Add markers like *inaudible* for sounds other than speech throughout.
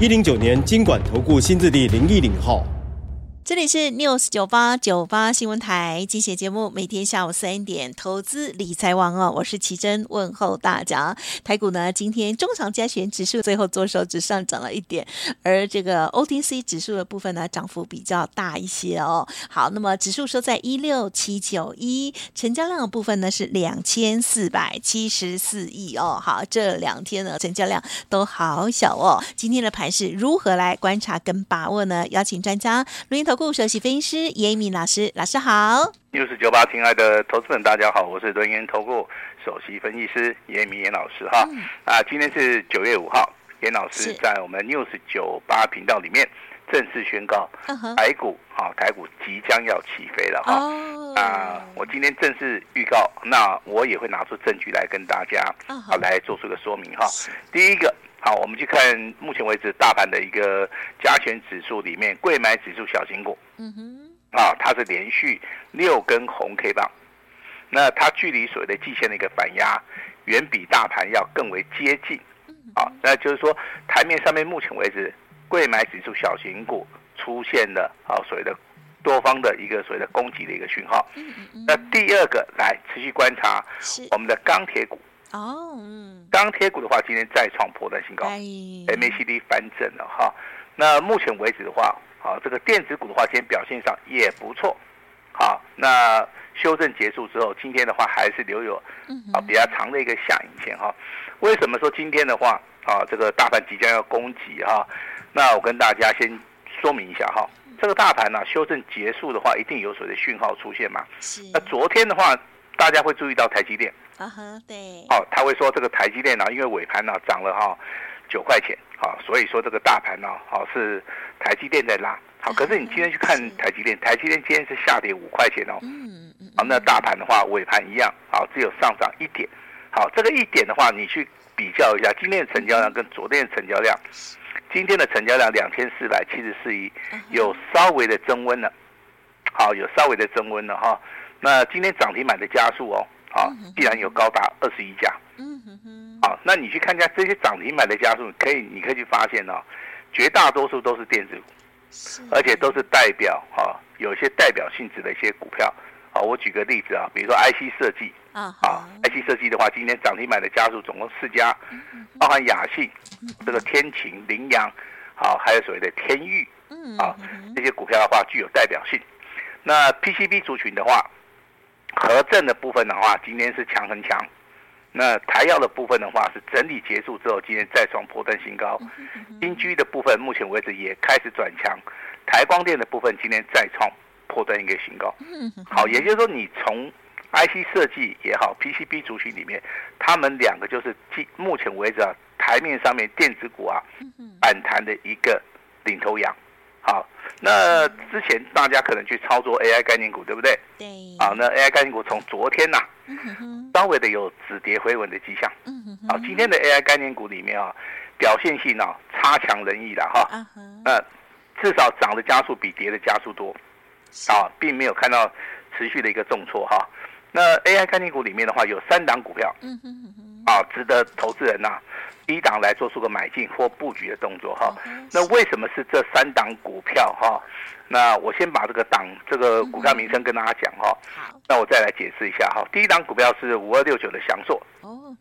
一零九年金管投顾新字第零一零号。这里是 News 九八九八新闻台，精选节目，每天下午三点，投资理财王哦，我是奇珍，问候大家。台股呢，今天中长加权指数最后做收只上涨了一点，而这个 OTC 指数的部分呢，涨幅比较大一些哦。好，那么指数收在一六七九一，成交量的部分呢是两千四百七十四亿哦。好，这两天呢成交量都好小哦。今天的盘势如何来观察跟把握呢？邀请专家录音头。股首席分析师严奕民老师，老师好。六四九八，亲爱的投资们，大家好，我是轮研投顾首席分析师严奕民严老师哈。嗯、啊，今天是九月五号，严老师在我们六四九八频道里面正式宣告，台股啊，台股即将要起飞了哈。哦、啊，我今天正式预告，那我也会拿出证据来跟大家啊来做出个说明哈。第一个。好，我们去看目前为止大盘的一个加权指数里面，柜买指数小型股，嗯哼，啊，它是连续六根红 K 棒，那它距离所谓的季线的一个反压，远比大盘要更为接近，啊，那就是说台面上面目前为止，柜买指数小型股出现了啊所谓的多方的一个所谓的攻击的一个讯号，那第二个来持续观察我们的钢铁股。哦，嗯，钢铁股的话，今天再创破断新高，MACD 翻正了哈。那目前为止的话，啊，这个电子股的话，今天表现上也不错。好，那修正结束之后，今天的话还是留有啊比较长的一个下影线哈。为什么说今天的话，啊，这个大盘即将要攻击哈？那我跟大家先说明一下哈，这个大盘呢修正结束的话，一定有所谓的讯号出现嘛。是。那昨天的话，大家会注意到台积电。啊哈，对，哦，他会说这个台积电呢，因为尾盘呢涨了哈九块钱，好，所以说这个大盘呢，好是台积电在拉，好，可是你今天去看台积电，台积电今天是下跌五块钱哦，嗯嗯，好，那大盘的话尾盘一样，好，只有上涨一点，好，这个一点的话，你去比较一下今天的成交量跟昨天的成交量，今天的成交量两千四百七十四亿，有稍微的增温了，好，有稍微的增温了哈，那今天涨停板的加速哦。啊，必然有高达二十一家。嗯哼哼。好，那你去看一下这些涨停板的家数，可以，你可以去发现哦，绝大多数都是电子股，是而且都是代表啊，有一些代表性质的一些股票。啊，我举个例子啊，比如说 IC 设计啊，啊，IC 设计的话，今天涨停板的家数总共四家，包含雅信、这个天晴、羚羊，好，还有所谓的天钰，啊，这些股票的话具有代表性。那 PCB 族群的话。合正的部分的话，今天是强很强。那台药的部分的话，是整理结束之后，今天再创破断新高。金居的部分，目前为止也开始转强。台光电的部分，今天再创破断一个新高。好，也就是说，你从 IC 设计也好，PCB 族群里面，他们两个就是目前为止啊，台面上面电子股啊反弹的一个领头羊。好，那之前大家可能去操作 AI 概念股，对不对？对。好，那 AI 概念股从昨天呐、啊，稍微的有止跌回稳的迹象。嗯好，今天的 AI 概念股里面啊，表现性啊差强人意的哈。那至少涨的加速比跌的加速多，啊，并没有看到持续的一个重挫哈。那 AI 概念股里面的话，有三档股票，嗯啊，值得投资人呐、啊。低档来做出个买进或布局的动作哈，那为什么是这三档股票哈？那我先把这个档这个股票名称跟大家讲哈。好，那我再来解释一下哈。第一档股票是五二六九的翔硕，哦，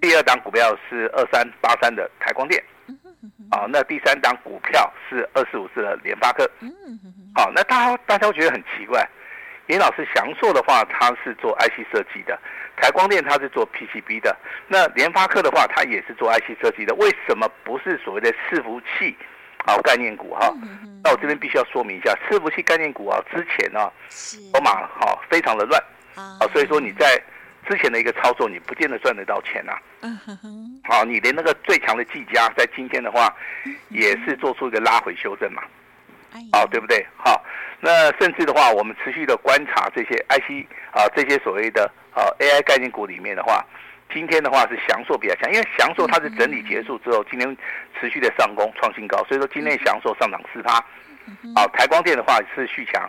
第二档股票是二三八三的台光电，啊，那第三档股票是二四五四的联发科，好，那大家大家会觉得很奇怪。严老师，翔硕的话，他是做 IC 设计的；台光电他是做 PCB 的。那联发科的话，他也是做 IC 设计的。为什么不是所谓的伺服器啊概念股哈？那我这边必须要说明一下，伺服器概念股啊，之前啊，筹码哈非常的乱啊，所以说你在之前的一个操作，你不见得赚得到钱呐、啊。嗯哼哼。好，你连那个最强的技嘉，在今天的话，也是做出一个拉回修正嘛。好，对不对？好，那甚至的话，我们持续的观察这些 IC 啊，这些所谓的啊 AI 概念股里面的话，今天的话是翔硕比较强，因为翔硕它是整理结束之后，今天持续的上攻创新高，所以说今天翔硕上涨四趴。好，台光电的话是续强，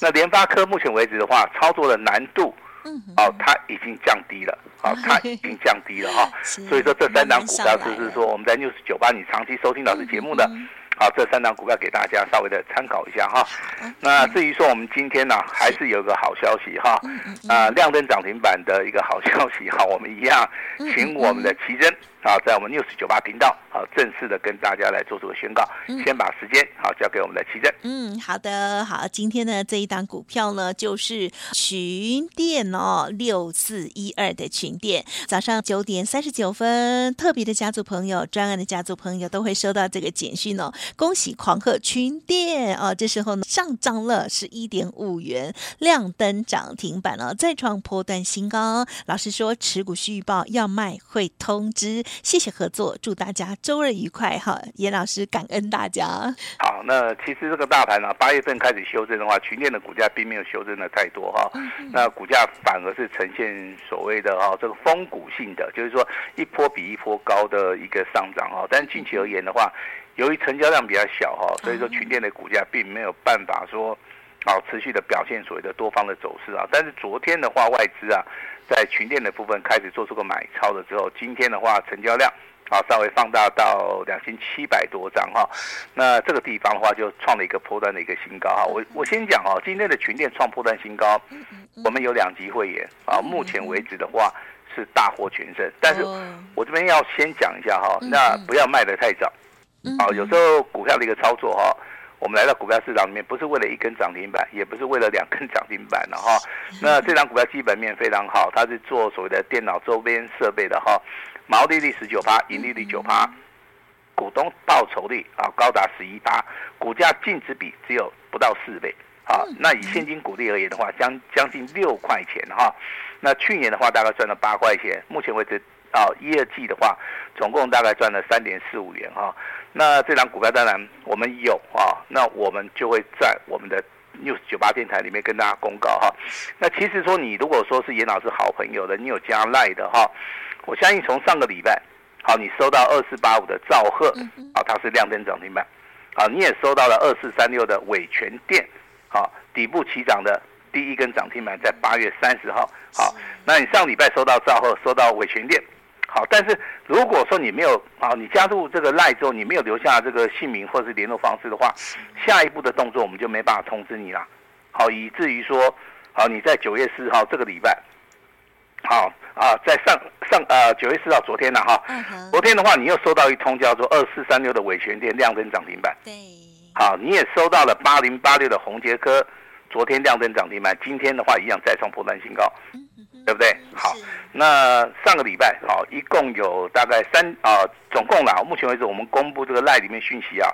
那联发科目前为止的话，操作的难度，哦，它已经降低了，好，它已经降低了哈，*laughs* 所以说这三档股票就是说我们在 News 九八你长期收听老师节目的。好，这三档股票给大家稍微的参考一下哈。那至于说我们今天呢、啊，还是有个好消息哈。啊，亮灯涨停板的一个好消息哈，我们一样请我们的奇珍啊，在我们 News 九八频道好，正式的跟大家来做出个宣告。先把时间好交给我们的奇珍。嗯，好的，好，今天的这一档股票呢就是群电哦，六四一二的群电，早上九点三十九分，特别的家族朋友、专案的家族朋友都会收到这个简讯哦。恭喜狂贺群电哦！这时候呢上涨了十一点五元，亮灯涨停板了，再创波段新高。老师说持股续报要卖会通知，谢谢合作，祝大家周日愉快哈！严老师感恩大家。好，那其实这个大盘呢、啊，八月份开始修正的话，群电的股价并没有修正的太多哈，那股价反而是呈现所谓的哈这个风谷性的，就是说一波比一波高的一个上涨哈。但是近期而言的话，由于成交量比较小哈，所以说群电的股价并没有办法说，好持续的表现所谓的多方的走势啊。但是昨天的话，外资啊在群店的部分开始做出个买超了之后，今天的话成交量啊稍微放大到两千七百多张哈。那这个地方的话就创了一个波段的一个新高哈。我我先讲哈，今天的群店创破段新高，我们有两级会员啊，目前为止的话是大获全胜。但是我这边要先讲一下哈，那不要卖得太早。好，有时候股票的一个操作哈，我们来到股票市场里面，不是为了一根涨停板，也不是为了两根涨停板的哈。那这张股票基本面非常好，它是做所谓的电脑周边设备的哈，毛利率十九趴，盈利率九趴，股东报酬率啊高达十一趴，股价净值比只有不到四倍啊。那以现金股利而言的话，将将近六块钱哈。那去年的话大概赚了八块钱，目前为止啊一二季的话，总共大概赚了三点四五元哈。那这档股票当然我们有啊，那我们就会在我们的 News 九八电台里面跟大家公告哈。那其实说你如果说是严老师好朋友的，你有加赖的哈，我相信从上个礼拜，好，你收到二四八五的兆赫，啊，它是亮灯涨停板，啊，你也收到了二四三六的伟全电，好，底部起涨的第一根涨停板在八月三十号，好，那你上礼拜收到兆赫，收到伟全电。好，但是如果说你没有啊，你加入这个赖之后，你没有留下这个姓名或是联络方式的话，下一步的动作我们就没办法通知你了。好，以至于说，好，你在九月四号这个礼拜，好啊，在上上呃九月四号昨天呢哈，昨天的话你又收到一通叫做二四三六的伟诠电亮灯涨停板，对，好，你也收到了八零八六的宏杰科，昨天亮灯涨停板，今天的话一样再创波段新高。对不对？好，那上个礼拜好，一共有大概三啊，总共啦，目前为止我们公布这个赖里面讯息啊，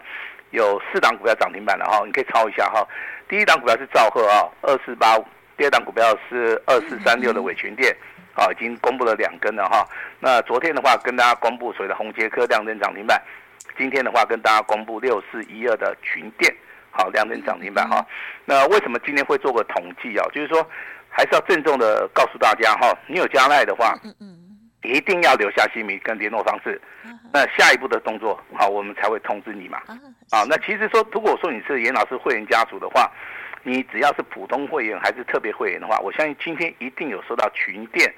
有四档股票涨停板了哈，你可以抄一下哈。第一档股票是兆赫啊，二四八五；第二档股票是二四三六的伟群电，啊，已经公布了两根了哈。那昨天的话跟大家公布所谓的红杰科亮灯涨停板，今天的话跟大家公布六四一二的群电，好，亮灯涨停板哈。那为什么今天会做个统计啊？就是说。还是要郑重的告诉大家哈，你有加赖的话，嗯嗯一定要留下姓名跟联络方式。那下一步的动作，好，我们才会通知你嘛。啊，那其实说，如果说你是严老师会员家族的话，你只要是普通会员还是特别会员的话，我相信今天一定有收到群电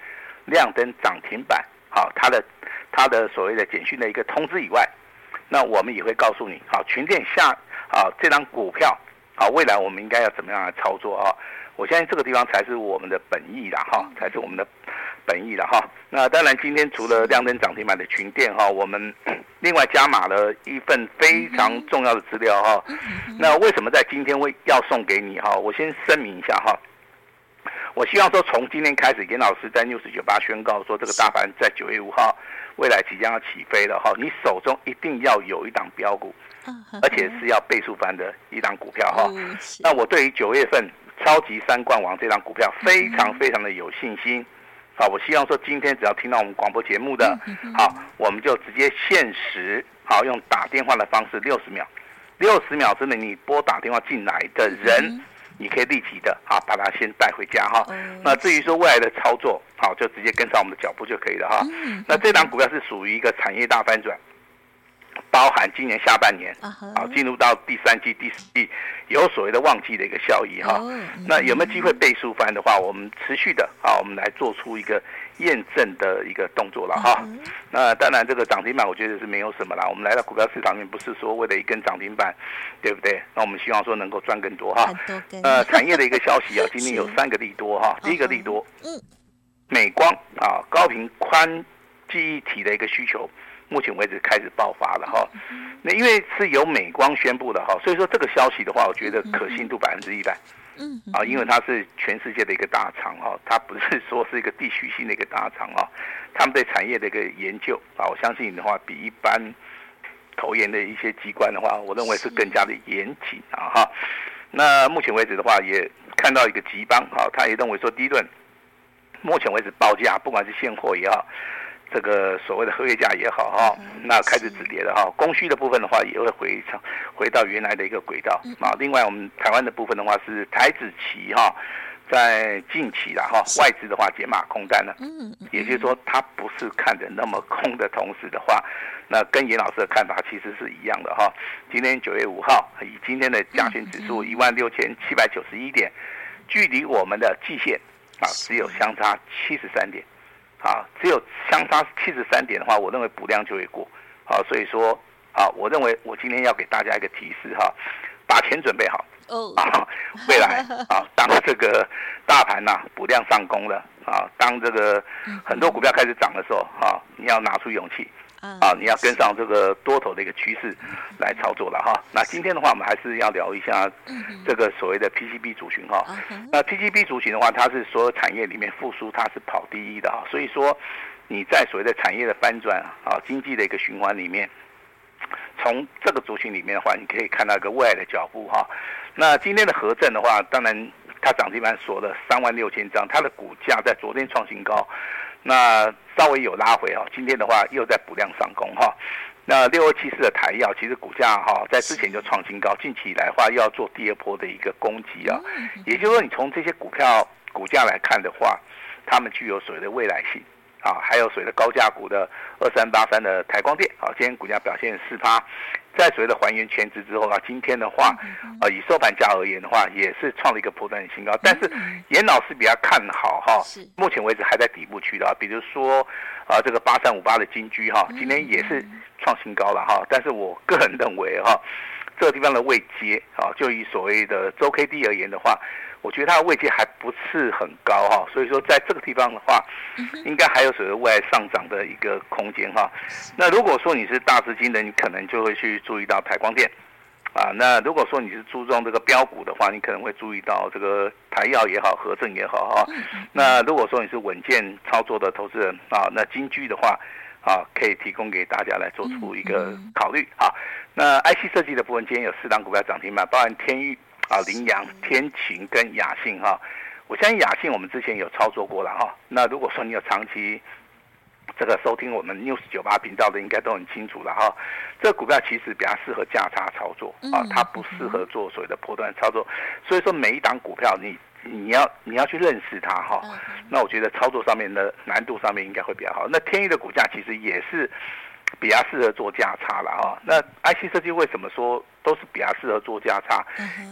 亮灯涨停板，好，它的它的所谓的简讯的一个通知以外，那我们也会告诉你，好，群电下啊这张股票，好，未来我们应该要怎么样来操作啊？我相信这个地方才是我们的本意了哈，才是我们的本意了哈。那当然，今天除了亮灯涨停板的群店哈，我们 *clears throat* 另外加码了一份非常重要的资料哈。那为什么在今天会要送给你哈？我先声明一下哈。我希望说，从今天开始，严老师在 News 九八宣告说，这个大盘在九月五号未来即将要起飞了哈。你手中一定要有一档标股，而且是要倍数翻的一档股票哈。那我对于九月份。超级三冠王这张股票非常非常的有信心，啊，我希望说今天只要听到我们广播节目的，好，我们就直接限时，好，用打电话的方式，六十秒，六十秒之内你拨打电话进来的人，你可以立即的啊把它先带回家哈。那至于说未来的操作，好，就直接跟上我们的脚步就可以了哈。那这档股票是属于一个产业大翻转。包含今年下半年啊，进入到第三季、第四季，有所谓的旺季的一个效益哈。那有没有机会倍数翻的话，我们持续的啊，我们来做出一个验证的一个动作了哈。那当然，这个涨停板我觉得是没有什么啦。我们来到股票市场里面，不是说为了一根涨停板，对不对？那我们希望说能够赚更多哈。呃，产业的一个消息啊，*laughs* 今天有三个利多哈。第一个利多，嗯，美光啊，高频宽记忆体的一个需求。目前为止开始爆发了哈，那因为是由美光宣布的哈，所以说这个消息的话，我觉得可信度百分之一百。嗯，啊，因为它是全世界的一个大厂哈，它不是说是一个地区性的一个大厂哈，他们对产业的一个研究啊，我相信的话，比一般投研的一些机关的话，我认为是更加的严谨啊哈。那目前为止的话，也看到一个集邦啊，他也认为说，第一轮目前为止报价，不管是现货也好。这个所谓的合约价也好哈，那开始止跌了哈，供需的部分的话也会回场回到原来的一个轨道啊。另外我们台湾的部分的话是台子期哈，在近期的哈外资的话解码空单了，也就是说它不是看的那么空的同时的话，那跟严老师的看法其实是一样的哈。今天九月五号以今天的加权指数一万六千七百九十一点，距离我们的季线啊只有相差七十三点。啊，只有相差七十三点的话，我认为补量就会过。好，所以说，啊，我认为我今天要给大家一个提示哈，把钱准备好。哦。啊，未来啊，*laughs* 当这个大盘呐补量上攻了啊，当这个很多股票开始涨的时候，啊，你要拿出勇气。啊，你要跟上这个多头的一个趋势来操作了哈。那今天的话，我们还是要聊一下这个所谓的 PCB 族群哈。那 PCB 族群的话，它是所有产业里面复苏，它是跑第一的哈。所以说你在所谓的产业的翻转啊，经济的一个循环里面，从这个族群里面的话，你可以看到一个未来的脚步哈。那今天的合正的话，当然它涨停板锁了三万六千张，它的股价在昨天创新高。那稍微有拉回哈，今天的话又在补量上攻哈。那六二七四的台药，其实股价哈在之前就创新高，近期以来的话又要做第二波的一个攻击啊。也就是说，你从这些股票股价来看的话，它们具有所谓的未来性啊，还有所谓的高价股的二三八三的台光电啊，今天股价表现四趴。在所谓的还原全值之后啊，今天的话，呃，以收盘价而言的话，也是创了一个波段的新高。但是严老师比较看好哈，目前为止还在底部区的，比如说啊，这个八三五八的金居哈，今天也是创新高了哈。但是我个人认为哈，这个地方的位阶啊，就以所谓的周 K D 而言的话。我觉得它的位阶还不是很高哈，所以说在这个地方的话，应该还有所谓未来上涨的一个空间哈。那如果说你是大资金的，你可能就会去注意到台光电啊。那如果说你是注重这个标股的话，你可能会注意到这个台药也好，合正也好哈。那如果说你是稳健操作的投资人啊，那金居的话啊，可以提供给大家来做出一个考虑啊。那 IC 设计的部分，今天有四档股票涨停板，包含天钰。啊，凌阳、天晴跟雅信哈，我相信雅信我们之前有操作过了哈。那如果说你有长期这个收听我们 News 九八频道的，应该都很清楚了哈。这个股票其实比较适合价差操作啊，它不适合做所谓的波段操作。所以说每一档股票你你要你要去认识它哈。那我觉得操作上面的难度上面应该会比较好。那天钰的股价其实也是。比较适合做价差了啊，那 IC 设计为什么说都是比较适合做价差？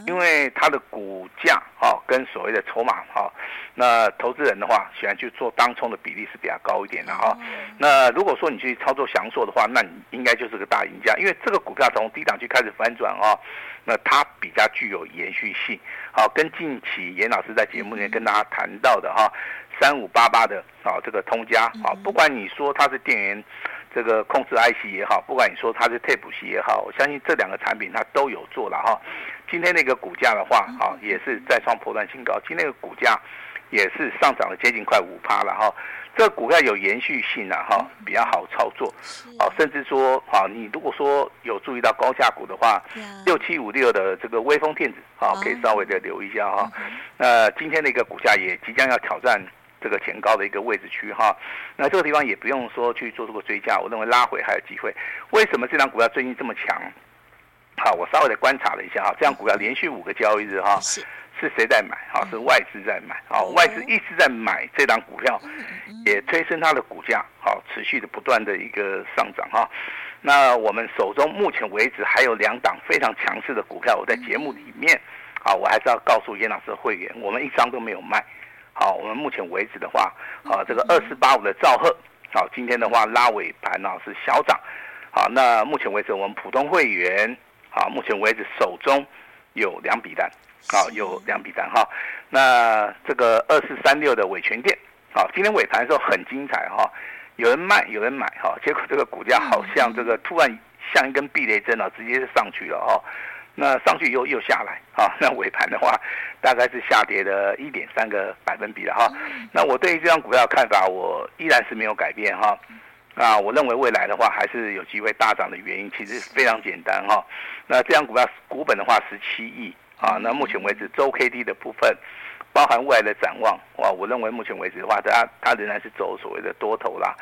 因为它的股价哈跟所谓的筹码哈，那投资人的话喜欢去做当冲的比例是比较高一点的哈。那如果说你去操作祥硕的话，那你应该就是个大赢家，因为这个股票从低档区开始反转啊，那它比较具有延续性。好，跟近期严老师在节目里面跟大家谈到的哈，三五八八的啊这个通家啊，不管你说它是电源。这个控制 IC 也好，不管你说它是 Tape 系也好，我相信这两个产品它都有做了哈。今天那个股价的话，啊，也是再创破断新高。今天的股价也是上涨了接近快五趴了哈。这个股票有延续性了哈，比较好操作。啊，甚至说啊，你如果说有注意到高价股的话，六七五六的这个微风电子啊，可以稍微的留意一下哈。那今天的一个股价也即将要挑战这个前高的一个位置区哈。那这个地方也不用说去做这个追加，我认为拉回还有机会。为什么这张股票最近这么强？好，我稍微的观察了一下哈，这张股票连续五个交易日哈，是是谁在买？哈，是外资在买。好，外资一直在买这张股票，也推升它的股价，好，持续的不断的一个上涨哈。那我们手中目前为止还有两档非常强势的股票，我在节目里面，啊，我还是要告诉严老师的会员，我们一张都没有卖。好，我们目前为止的话，啊，这个二四八五的兆赫，好，今天的话拉尾盘啊是小涨。好，那目前为止我们普通会员，好，目前为止手中有两笔单，好，有两笔单哈。那这个二四三六的伟诠电，好，今天尾盘的时候很精彩哈。有人卖，有人买哈，结果这个股价好像这个突然像一根避雷针啊，直接就上去了哈。那上去又又下来 *laughs* 啊，那尾盘的话大概是下跌了一点三个百分比了哈。那我对于这张股票的看法，我依然是没有改变哈。啊，我认为未来的话还是有机会大涨的原因，其实非常简单哈。那这张股票股本的话十七亿啊，那目前为止周 K D 的部分。包含未来的展望，哇，我认为目前为止的话，它它仍然是走所谓的多头啦。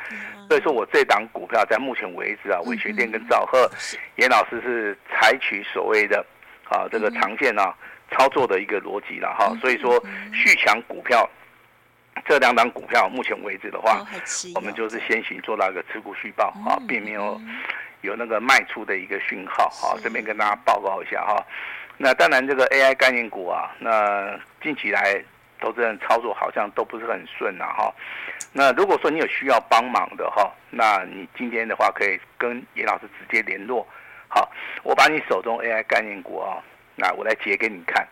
所以说我这档股票在目前为止啊，伟学电跟兆赫，严老师是采取所谓的啊这个长线啊操作的一个逻辑了哈。所以说续强股票这两档股票目前为止的话，我们就是先行做到一个持股续报啊，并没有有那个卖出的一个讯号啊，这边跟大家报告一下哈。那当然，这个 AI 概念股啊，那近期来投资人操作好像都不是很顺呐哈。那如果说你有需要帮忙的哈，那你今天的话可以跟严老师直接联络。好，我把你手中 AI 概念股啊，那我来解给你看。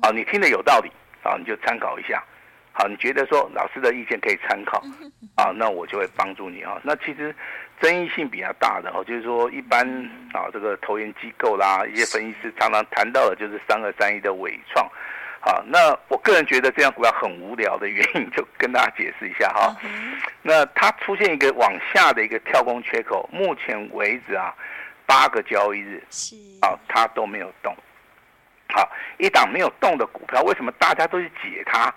好，你听得有道理啊，你就参考一下。好，你觉得说老师的意见可以参考啊，那我就会帮助你啊。那其实。争议性比较大的哦，就是说一般啊，这个投研机构啦，一些分析师常常谈到的就是三二三一的伟创，好，那我个人觉得这样股票很无聊的原因，就跟大家解释一下哈。那它出现一个往下的一个跳空缺口，目前为止啊，八个交易日是啊，它都没有动。好，一档没有动的股票，为什么大家都去解它？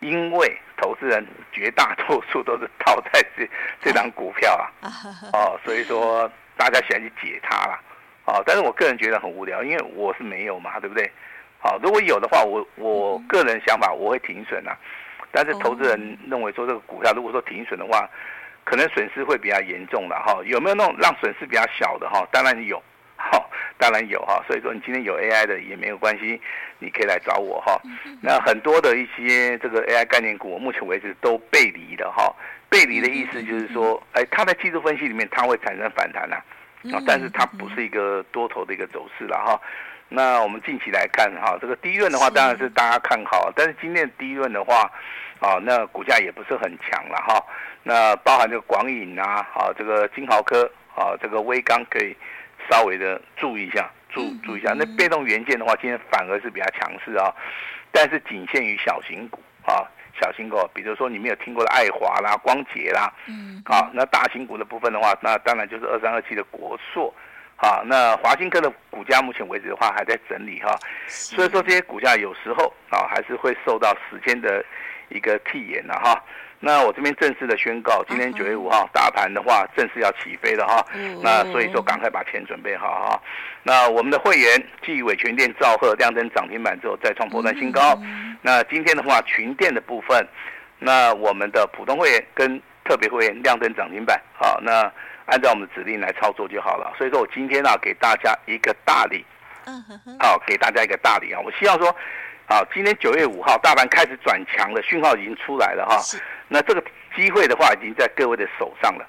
因为投资人绝大多数都是套在这这张股票啊，哦，所以说大家喜欢去解它啦，哦，但是我个人觉得很无聊，因为我是没有嘛，对不对？好，如果有的话，我我个人想法我会停损呐，但是投资人认为说这个股票如果说停损的话，可能损失会比较严重的哈，有没有那种让损失比较小的哈？当然有。好，当然有哈，所以说你今天有 AI 的也没有关系，你可以来找我哈。那很多的一些这个 AI 概念股，我目前为止都背离的哈。背离的意思就是说，哎，它在技术分析里面它会产生反弹呐，啊，但是它不是一个多头的一个走势了哈。那我们近期来看哈，这个第一轮的话当然是大家看好，但是今天的第一轮的话，啊，那股价也不是很强了哈。那包含这个广影啊，啊，这个金豪科啊，这个微刚可以。稍微的注意一下，注注意一下，那被动元件的话，今天反而是比较强势啊，但是仅限于小型股啊，小型股，比如说你没有听过的爱华啦、光捷啦，嗯，好，那大型股的部分的话，那当然就是二三二七的国硕，好，那华新科的股价目前为止的话还在整理哈，所以说这些股价有时候啊还是会受到时间的一个替言了哈。那我这边正式的宣告，今天九月五号大盘的话正式要起飞了哈。那所以说赶快把钱准备好哈。那我们的会员继伟诠电、兆赫亮灯涨停板之后再创波段新高。那今天的话群店的部分，那我们的普通会员跟特别会员亮灯涨停板，好，那按照我们的指令来操作就好了。所以说我今天啊给大家一个大礼，好，给大家一个大礼啊！我希望说。好，今天九月五号，大盘开始转强了，讯号已经出来了哈。那这个机会的话，已经在各位的手上了。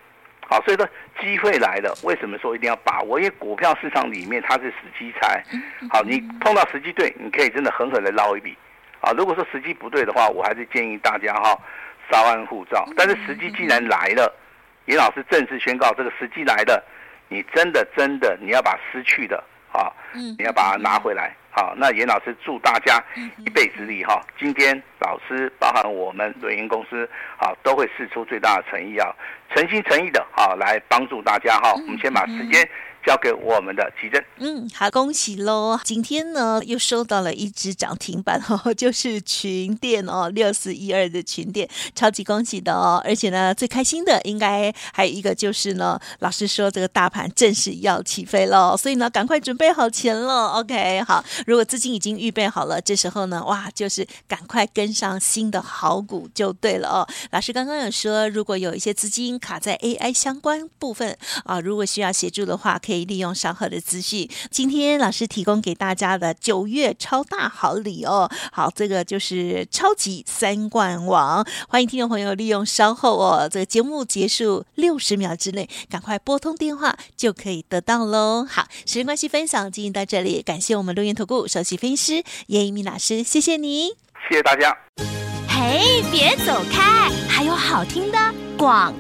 好，所以说机会来了，为什么说一定要把握？因为股票市场里面它是时机财。好，你碰到时机对，你可以真的狠狠的捞一笔。啊，如果说时机不对的话，我还是建议大家哈，稍安勿躁。但是时机既然来了，严老师正式宣告，这个时机来了，你真的真的你要把失去的啊，你要把它拿回来。好，那严老师祝大家一臂之力哈！今天老师包含我们瑞银公司，好都会试出最大的诚意啊，诚心诚意的啊来帮助大家哈。我们先把时间交给我们的奇珍。嗯，好，恭喜喽！今天呢又收到了一只涨停板哦，*laughs* 就是群电哦，六四一二的群电，超级恭喜的哦！而且呢，最开心的应该还有一个就是呢，老师说这个大盘正式要起飞了，所以呢，赶快准备好钱了。OK，好，如果资金已经预备好了，这时候呢，哇，就是赶快跟上新的好股就对了哦。老师刚刚有说，如果有一些资金卡在 AI 相关部分啊，如果需要协助的话，可以利用稍后的资讯。今天老师提供给大家的九月超大好礼哦，好，这个就是超级三冠王，欢迎听众朋友利用稍后哦，这个节目结束六十秒之内，赶快拨通电话就可以得到喽。好，时间关系，分享进行到这里，感谢我们录音投顾首席分析师叶一鸣老师，谢谢你，谢谢大家。嘿，别走开，还有好听的广。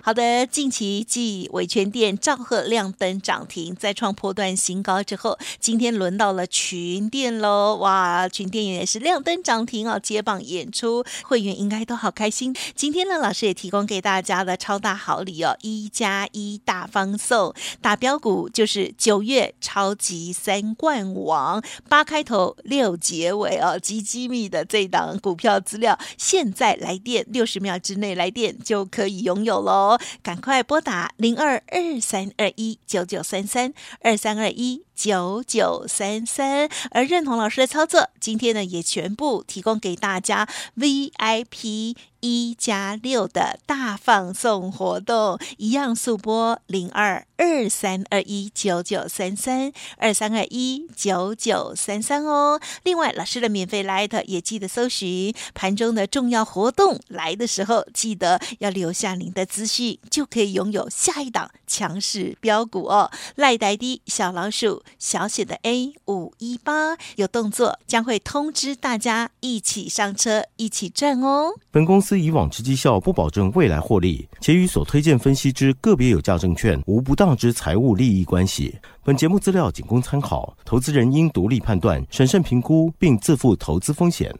好的，近期继伟权店、兆赫亮灯涨停，再创波段新高之后，今天轮到了群店喽！哇，群店也是亮灯涨停哦，接棒演出，会员应该都好开心。今天呢，老师也提供给大家的超大好礼哦，一加一大方送，打标股就是九月超级三冠王，八开头六结尾哦，极机密的这档股票资料，现在来电六十秒之内来电就可以拥有喽。赶快拨打零二二三二一九九三三二三二一九九三三，而认同老师的操作，今天呢也全部提供给大家 VIP。一加六的大放送活动，一样速播零二二三二一九九三三二三二一九九三三哦。另外，老师的免费 Line 也记得搜寻盘中的重要活动来的时候，记得要留下您的资讯，就可以拥有下一档强势标股哦。赖呆的小老鼠小写的 A 五一八有动作，将会通知大家一起上车，一起赚哦。本公司。以往之绩效不保证未来获利，且与所推荐分析之个别有价证券无不当之财务利益关系。本节目资料仅供参考，投资人应独立判断、审慎评估，并自负投资风险。